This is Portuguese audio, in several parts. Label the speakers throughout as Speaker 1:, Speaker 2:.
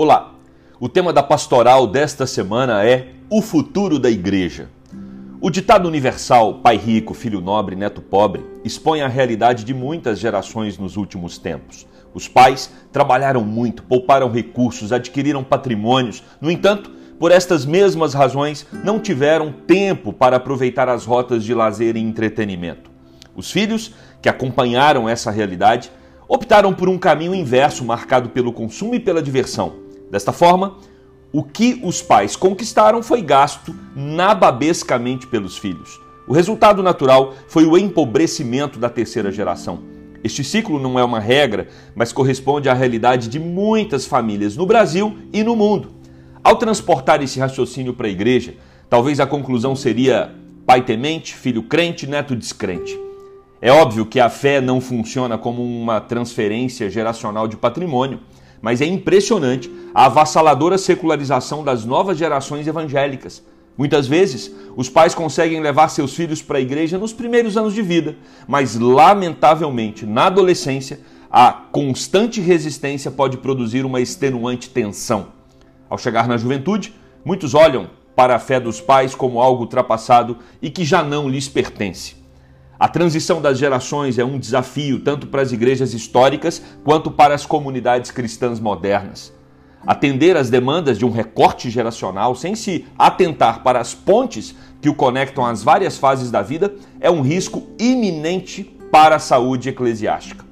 Speaker 1: Olá! O tema da pastoral desta semana é o futuro da igreja. O ditado universal pai rico, filho nobre, neto pobre expõe a realidade de muitas gerações nos últimos tempos. Os pais trabalharam muito, pouparam recursos, adquiriram patrimônios, no entanto, por estas mesmas razões, não tiveram tempo para aproveitar as rotas de lazer e entretenimento. Os filhos, que acompanharam essa realidade, optaram por um caminho inverso marcado pelo consumo e pela diversão Desta forma, o que os pais conquistaram foi gasto nababescamente pelos filhos. O resultado natural foi o empobrecimento da terceira geração. Este ciclo não é uma regra, mas corresponde à realidade de muitas famílias no Brasil e no mundo. Ao transportar esse raciocínio para a igreja, talvez a conclusão seria pai temente, filho crente, neto descrente. É óbvio que a fé não funciona como uma transferência geracional de patrimônio mas é impressionante a avassaladora secularização das novas gerações evangélicas. Muitas vezes, os pais conseguem levar seus filhos para a igreja nos primeiros anos de vida, mas lamentavelmente, na adolescência, a constante resistência pode produzir uma extenuante tensão. Ao chegar na juventude, muitos olham para a fé dos pais como algo ultrapassado e que já não lhes pertence. A transição das gerações é um desafio tanto para as igrejas históricas quanto para as comunidades cristãs modernas. Atender às demandas de um recorte geracional sem se atentar para as pontes que o conectam às várias fases da vida é um risco iminente para a saúde eclesiástica.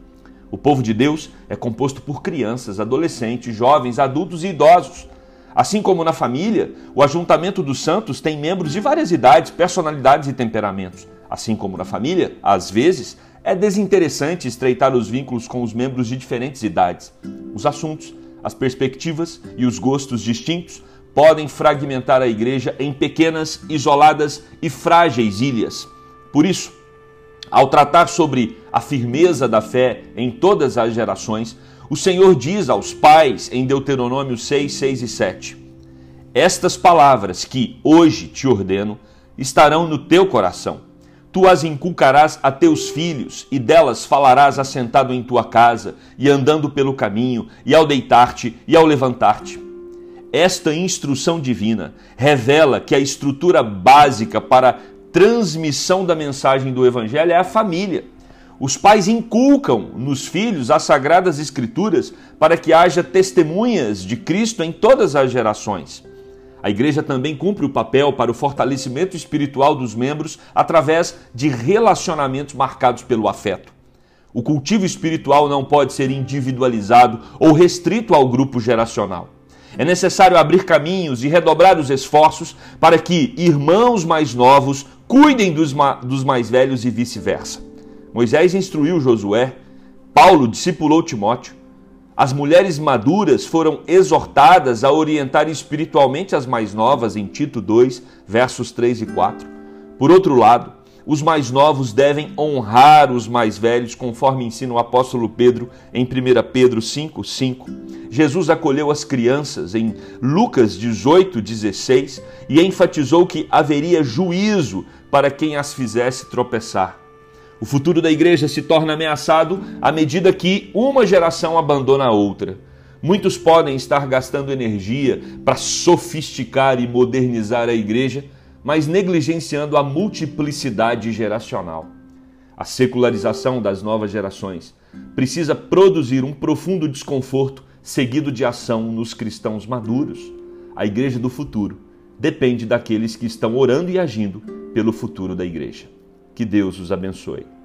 Speaker 1: O povo de Deus é composto por crianças, adolescentes, jovens, adultos e idosos. Assim como na família, o ajuntamento dos santos tem membros de várias idades, personalidades e temperamentos. Assim como na família, às vezes, é desinteressante estreitar os vínculos com os membros de diferentes idades. Os assuntos, as perspectivas e os gostos distintos podem fragmentar a igreja em pequenas, isoladas e frágeis ilhas. Por isso, ao tratar sobre a firmeza da fé em todas as gerações, o Senhor diz aos pais em Deuteronômio 6, 6 e 7: Estas palavras que hoje te ordeno estarão no teu coração Tu as inculcarás a teus filhos, e delas falarás assentado em tua casa, e andando pelo caminho, e ao deitar-te, e ao levantar-te. Esta instrução divina revela que a estrutura básica para transmissão da mensagem do Evangelho é a família. Os pais inculcam nos filhos as sagradas escrituras para que haja testemunhas de Cristo em todas as gerações. A igreja também cumpre o papel para o fortalecimento espiritual dos membros através de relacionamentos marcados pelo afeto. O cultivo espiritual não pode ser individualizado ou restrito ao grupo geracional. É necessário abrir caminhos e redobrar os esforços para que irmãos mais novos cuidem dos, dos mais velhos e vice-versa. Moisés instruiu Josué, Paulo discipulou Timóteo, as mulheres maduras foram exortadas a orientar espiritualmente as mais novas em Tito 2, versos 3 e 4. Por outro lado, os mais novos devem honrar os mais velhos, conforme ensina o apóstolo Pedro em 1 Pedro 5, 5. Jesus acolheu as crianças em Lucas 18, 16 e enfatizou que haveria juízo para quem as fizesse tropeçar. O futuro da igreja se torna ameaçado à medida que uma geração abandona a outra. Muitos podem estar gastando energia para sofisticar e modernizar a igreja, mas negligenciando a multiplicidade geracional. A secularização das novas gerações precisa produzir um profundo desconforto seguido de ação nos cristãos maduros. A igreja do futuro depende daqueles que estão orando e agindo pelo futuro da igreja. Que Deus os abençoe.